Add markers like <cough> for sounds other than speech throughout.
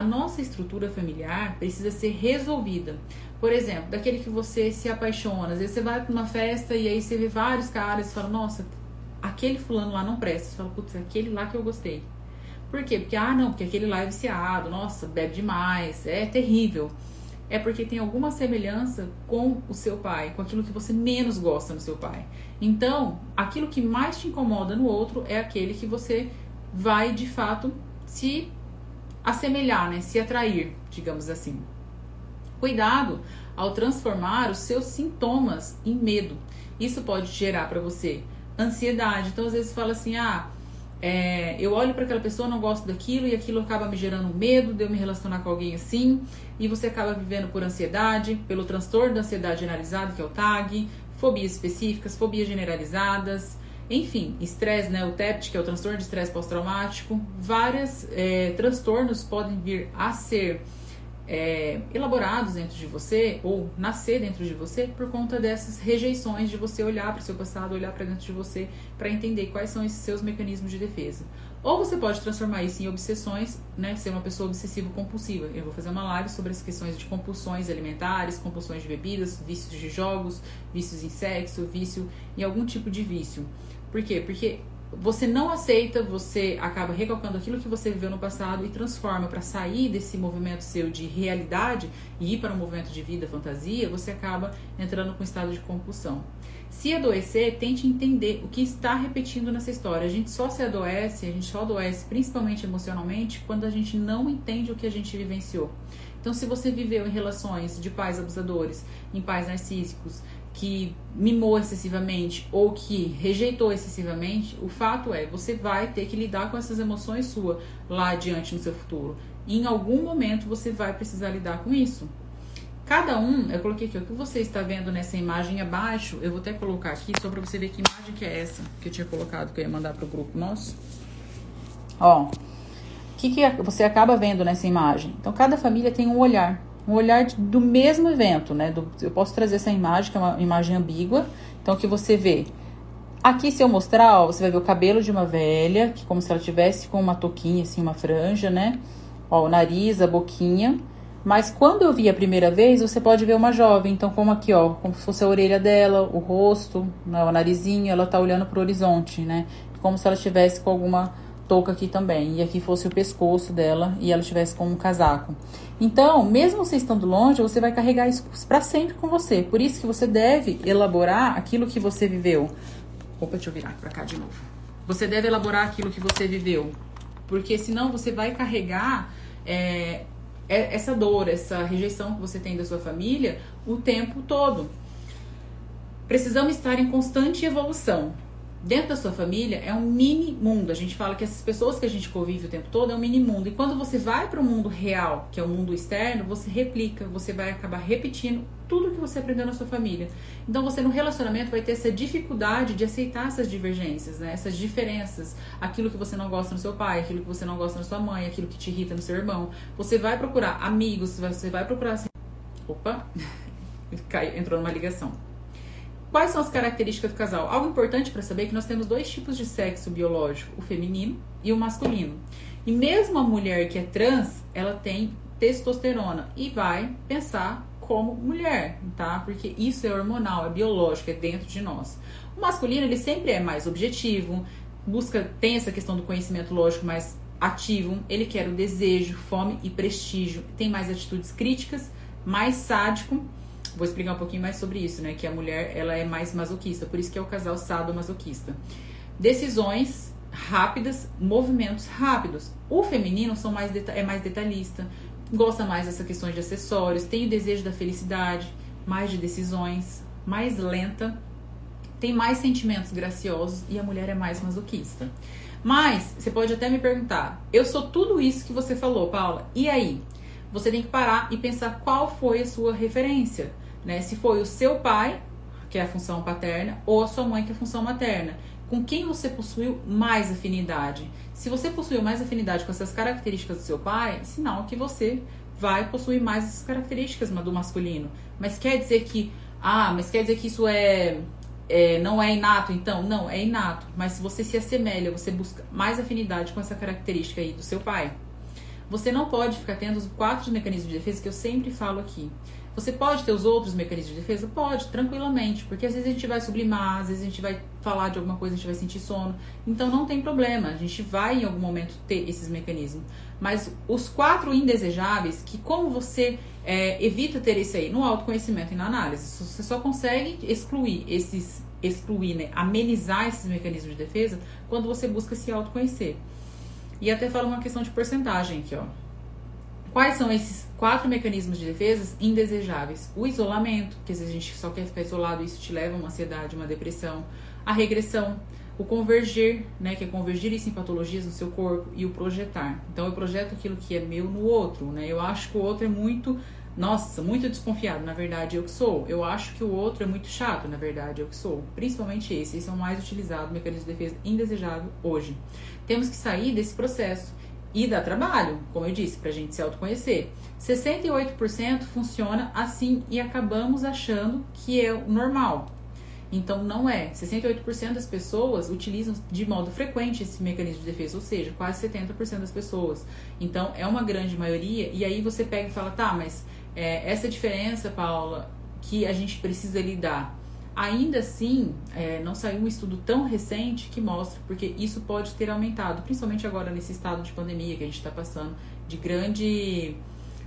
a nossa estrutura familiar precisa ser resolvida. Por exemplo, daquele que você se apaixona, às vezes você vai para uma festa e aí você vê vários caras e fala, nossa, aquele fulano lá não presta. Você fala, putz, é aquele lá que eu gostei. Por quê? Porque, ah, não, porque aquele lá é viciado, nossa, bebe demais, é terrível. É porque tem alguma semelhança com o seu pai, com aquilo que você menos gosta no seu pai. Então, aquilo que mais te incomoda no outro é aquele que você vai de fato se assemelhar, né? Se atrair, digamos assim. Cuidado ao transformar os seus sintomas em medo. Isso pode gerar para você ansiedade. Então, às vezes, fala assim: ah, é, eu olho para aquela pessoa, não gosto daquilo e aquilo acaba me gerando medo de eu me relacionar com alguém assim. E você acaba vivendo por ansiedade, pelo transtorno da ansiedade generalizado, que é o TAG, fobias específicas, fobias generalizadas. Enfim, estresse, né, o TEPT, que é o transtorno de estresse pós-traumático, vários é, transtornos podem vir a ser é, elaborados dentro de você ou nascer dentro de você por conta dessas rejeições de você olhar para o seu passado, olhar para dentro de você para entender quais são esses seus mecanismos de defesa. Ou você pode transformar isso em obsessões, né, ser uma pessoa obsessiva compulsiva. Eu vou fazer uma live sobre as questões de compulsões alimentares, compulsões de bebidas, vícios de jogos, vícios em sexo, vício em algum tipo de vício. Por quê? Porque você não aceita, você acaba recalcando aquilo que você viveu no passado e transforma para sair desse movimento seu de realidade e ir para um movimento de vida, fantasia, você acaba entrando com um estado de compulsão. Se adoecer, tente entender o que está repetindo nessa história. A gente só se adoece, a gente só adoece principalmente emocionalmente quando a gente não entende o que a gente vivenciou. Então, se você viveu em relações de pais abusadores, em pais narcísicos, que mimou excessivamente ou que rejeitou excessivamente, o fato é, você vai ter que lidar com essas emoções suas lá adiante no seu futuro. E em algum momento você vai precisar lidar com isso. Cada um, eu coloquei aqui, o que você está vendo nessa imagem abaixo, eu vou até colocar aqui só para você ver que imagem que é essa que eu tinha colocado, que eu ia mandar para o grupo nosso. Ó, o que, que você acaba vendo nessa imagem? Então, cada família tem um olhar um olhar do mesmo evento, né? Do, eu posso trazer essa imagem, que é uma imagem ambígua. Então, que você vê. Aqui, se eu mostrar, ó, você vai ver o cabelo de uma velha, que como se ela tivesse com uma touquinha, assim, uma franja, né? Ó, o nariz, a boquinha. Mas quando eu vi a primeira vez, você pode ver uma jovem. Então, como aqui, ó, como se fosse a orelha dela, o rosto, né, o narizinho, ela tá olhando pro horizonte, né? Como se ela estivesse com alguma touca aqui também. E aqui fosse o pescoço dela e ela estivesse com um casaco. Então, mesmo você estando longe, você vai carregar isso para sempre com você. Por isso que você deve elaborar aquilo que você viveu. Opa, deixa eu virar para cá de novo. Você deve elaborar aquilo que você viveu. Porque senão você vai carregar é, é essa dor, essa rejeição que você tem da sua família o tempo todo. Precisamos estar em constante evolução dentro da sua família é um mini mundo. A gente fala que essas pessoas que a gente convive o tempo todo é um mini mundo. E quando você vai para o mundo real, que é o mundo externo, você replica, você vai acabar repetindo tudo que você aprendeu na sua família. Então você no relacionamento vai ter essa dificuldade de aceitar essas divergências, né? essas diferenças, aquilo que você não gosta no seu pai, aquilo que você não gosta na sua mãe, aquilo que te irrita no seu irmão. Você vai procurar amigos, você vai procurar. Opa, <laughs> entrou numa ligação. Quais são as características do casal? Algo importante para saber é que nós temos dois tipos de sexo biológico, o feminino e o masculino. E mesmo a mulher que é trans, ela tem testosterona e vai pensar como mulher, tá? Porque isso é hormonal, é biológico, é dentro de nós. O masculino, ele sempre é mais objetivo, busca, tem essa questão do conhecimento lógico mais ativo, ele quer o desejo, fome e prestígio, tem mais atitudes críticas, mais sádico Vou explicar um pouquinho mais sobre isso, né? Que a mulher ela é mais masoquista, por isso que é o casal sadomasoquista. Decisões rápidas, movimentos rápidos. O feminino são mais é mais detalhista, gosta mais dessa questão de acessórios, tem o desejo da felicidade, mais de decisões, mais lenta, tem mais sentimentos graciosos e a mulher é mais masoquista. Mas você pode até me perguntar: eu sou tudo isso que você falou, Paula. E aí? Você tem que parar e pensar qual foi a sua referência né? Se foi o seu pai, que é a função paterna, ou a sua mãe, que é a função materna. Com quem você possuiu mais afinidade? Se você possuiu mais afinidade com essas características do seu pai, sinal que você vai possuir mais essas características do masculino. Mas quer dizer que, ah, mas quer dizer que isso é, é, não é inato, então? Não, é inato. Mas se você se assemelha, você busca mais afinidade com essa característica aí do seu pai. Você não pode ficar tendo os quatro mecanismos de defesa que eu sempre falo aqui. Você pode ter os outros mecanismos de defesa? Pode, tranquilamente, porque às vezes a gente vai sublimar, às vezes a gente vai falar de alguma coisa, a gente vai sentir sono. Então não tem problema, a gente vai em algum momento ter esses mecanismos. Mas os quatro indesejáveis, que como você é, evita ter isso aí no autoconhecimento e na análise, você só consegue excluir esses, excluir, né, amenizar esses mecanismos de defesa quando você busca se autoconhecer. E até fala uma questão de porcentagem aqui, ó. Quais são esses quatro mecanismos de defesa indesejáveis? O isolamento, que às vezes a gente só quer ficar isolado, isso te leva a uma ansiedade, uma depressão. A regressão, o convergir, né, que é convergir isso em patologias no seu corpo e o projetar. Então eu projeto aquilo que é meu no outro, né? Eu acho que o outro é muito, nossa, muito desconfiado, na verdade eu que sou. Eu acho que o outro é muito chato, na verdade eu que sou. Principalmente esse, esse é o mais utilizado mecanismo de defesa indesejável hoje. Temos que sair desse processo e dá trabalho, como eu disse, para a gente se autoconhecer. 68% funciona assim e acabamos achando que é o normal. Então não é. 68% das pessoas utilizam de modo frequente esse mecanismo de defesa, ou seja, quase 70% das pessoas. Então é uma grande maioria, e aí você pega e fala, tá, mas é, essa diferença, Paula, que a gente precisa lidar Ainda assim, é, não saiu um estudo tão recente que mostra, porque isso pode ter aumentado, principalmente agora nesse estado de pandemia que a gente está passando, de grande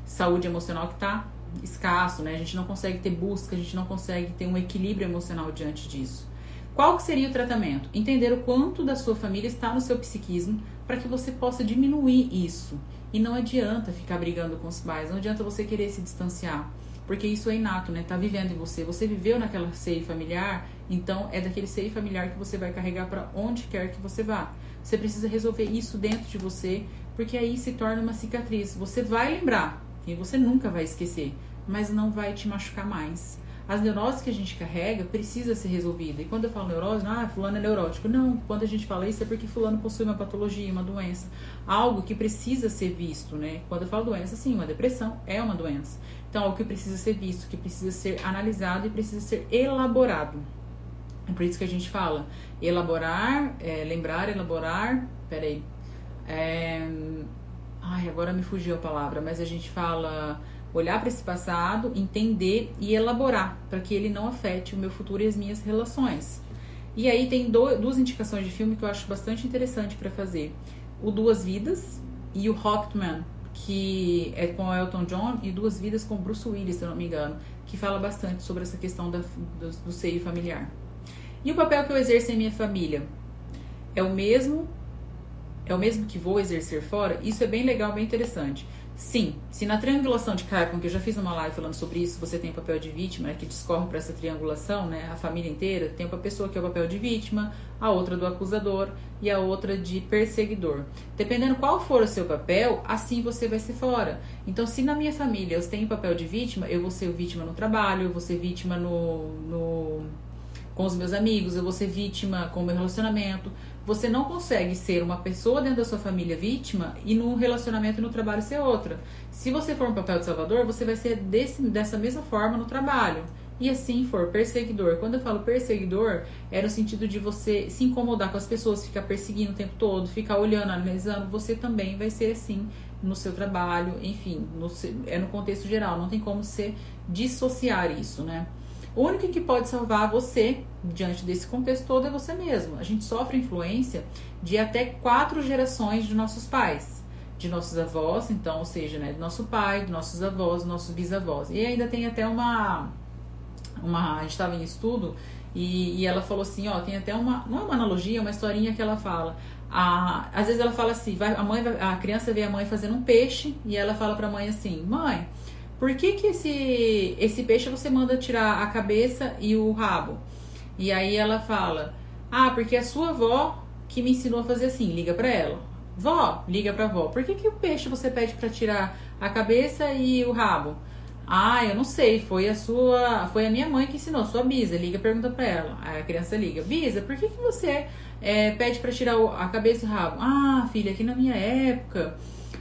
saúde emocional que está escasso, né? A gente não consegue ter busca, a gente não consegue ter um equilíbrio emocional diante disso. Qual que seria o tratamento? Entender o quanto da sua família está no seu psiquismo para que você possa diminuir isso. E não adianta ficar brigando com os pais, não adianta você querer se distanciar porque isso é inato, né? Tá vivendo em você. Você viveu naquela seio familiar, então é daquele seio familiar que você vai carregar para onde quer que você vá. Você precisa resolver isso dentro de você, porque aí se torna uma cicatriz. Você vai lembrar, e você nunca vai esquecer, mas não vai te machucar mais. As neuroses que a gente carrega precisa ser resolvida. E quando eu falo neurose, ah, fulano é neurótico. Não, quando a gente fala isso é porque fulano possui uma patologia, uma doença, algo que precisa ser visto, né? Quando eu falo doença, sim, uma depressão é uma doença. Então, algo que precisa ser visto, que precisa ser analisado e precisa ser elaborado. É por isso que a gente fala elaborar, é, lembrar, elaborar. Peraí. É, ai, agora me fugiu a palavra, mas a gente fala olhar para esse passado, entender e elaborar para que ele não afete o meu futuro e as minhas relações. E aí tem do, duas indicações de filme que eu acho bastante interessante para fazer: o Duas Vidas e o Rocketman, que é com Elton John, e Duas Vidas com Bruce Willis, se eu não me engano, que fala bastante sobre essa questão da, do, do seio familiar. E o papel que eu exerço em minha família é o mesmo é o mesmo que vou exercer fora? Isso é bem legal, bem interessante. Sim, se na triangulação de Carpon, que eu já fiz uma live falando sobre isso, você tem o papel de vítima, né, que discorre para essa triangulação, né, a família inteira, tem uma pessoa que é o papel de vítima, a outra do acusador e a outra de perseguidor. Dependendo qual for o seu papel, assim você vai ser fora. Então, se na minha família eu tenho papel de vítima, eu vou ser vítima no trabalho, eu vou ser vítima no, no com os meus amigos, eu vou ser vítima com o meu relacionamento. Você não consegue ser uma pessoa dentro da sua família vítima e no relacionamento e no trabalho ser outra. Se você for um papel de salvador, você vai ser desse, dessa mesma forma no trabalho. E assim for perseguidor. Quando eu falo perseguidor, é no sentido de você se incomodar com as pessoas, ficar perseguindo o tempo todo, ficar olhando, analisando. Você também vai ser assim no seu trabalho, enfim, no, é no contexto geral. Não tem como você dissociar isso, né? O único que pode salvar você diante desse contexto todo é você mesmo. A gente sofre influência de até quatro gerações de nossos pais, de nossos avós, então, ou seja, né, do nosso pai, dos nossos avós, dos nossos bisavós. E ainda tem até uma. uma a gente estava em estudo e, e, ela falou assim: ó, tem até uma. Não é uma analogia, é uma historinha que ela fala. A, às vezes ela fala assim: vai, a, mãe, a criança vê a mãe fazendo um peixe e ela fala para a mãe assim: mãe por que, que esse, esse peixe você manda tirar a cabeça e o rabo? E aí ela fala: Ah, porque a sua avó que me ensinou a fazer assim, liga para ela. Vó, liga pra vó. Por que, que o peixe você pede para tirar a cabeça e o rabo? Ah, eu não sei, foi a sua, foi a minha mãe que ensinou, sua bisa, liga, pergunta pra ela. Aí a criança liga, bisa, por que, que você é, pede para tirar a cabeça e o rabo? Ah, filha, aqui na minha época,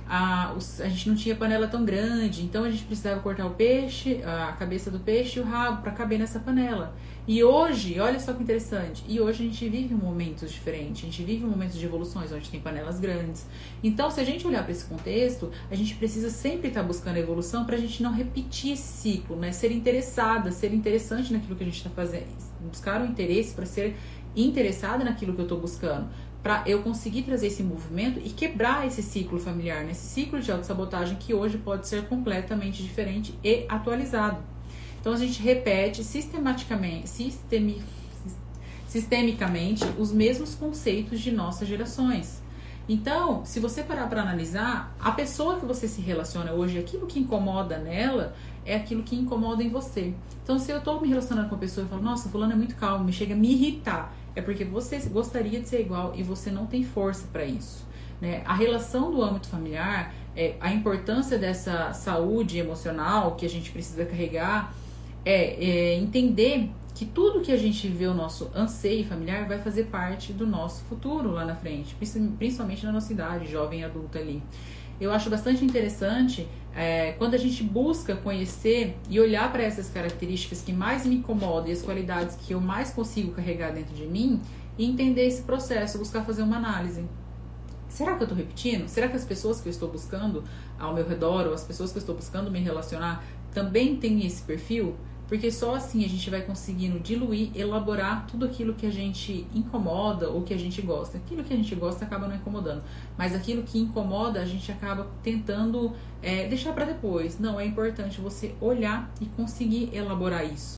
a, a gente não tinha panela tão grande, então a gente precisava cortar o peixe, a cabeça do peixe e o rabo para caber nessa panela. E hoje, olha só que interessante, e hoje a gente vive momentos diferentes, a gente vive momentos de evoluções onde tem panelas grandes. Então, se a gente olhar para esse contexto, a gente precisa sempre estar tá buscando evolução para a gente não repetir esse ciclo, né? Ser interessada, ser interessante naquilo que a gente está fazendo, buscar um interesse para ser interessada naquilo que eu estou buscando para eu conseguir trazer esse movimento e quebrar esse ciclo familiar, nesse né? ciclo de autossabotagem que hoje pode ser completamente diferente e atualizado. Então a gente repete sistematicamente, sistemi, sistemicamente os mesmos conceitos de nossas gerações. Então, se você parar para analisar, a pessoa que você se relaciona hoje, aquilo que incomoda nela é aquilo que incomoda em você. Então, se eu estou me relacionando com uma pessoa e falo, nossa, fulano é muito calmo, me chega a me irritar, é porque você gostaria de ser igual e você não tem força para isso. Né? A relação do âmbito familiar, é, a importância dessa saúde emocional que a gente precisa carregar, é, é entender que tudo que a gente vê o nosso anseio familiar vai fazer parte do nosso futuro lá na frente, principalmente na nossa idade, jovem adulta ali. Eu acho bastante interessante é, quando a gente busca conhecer e olhar para essas características que mais me incomodam e as qualidades que eu mais consigo carregar dentro de mim e entender esse processo, buscar fazer uma análise. Será que eu estou repetindo? Será que as pessoas que eu estou buscando ao meu redor ou as pessoas que eu estou buscando me relacionar também têm esse perfil? Porque só assim a gente vai conseguindo diluir, elaborar tudo aquilo que a gente incomoda ou que a gente gosta. Aquilo que a gente gosta acaba não incomodando, mas aquilo que incomoda a gente acaba tentando é, deixar para depois. Não, é importante você olhar e conseguir elaborar isso.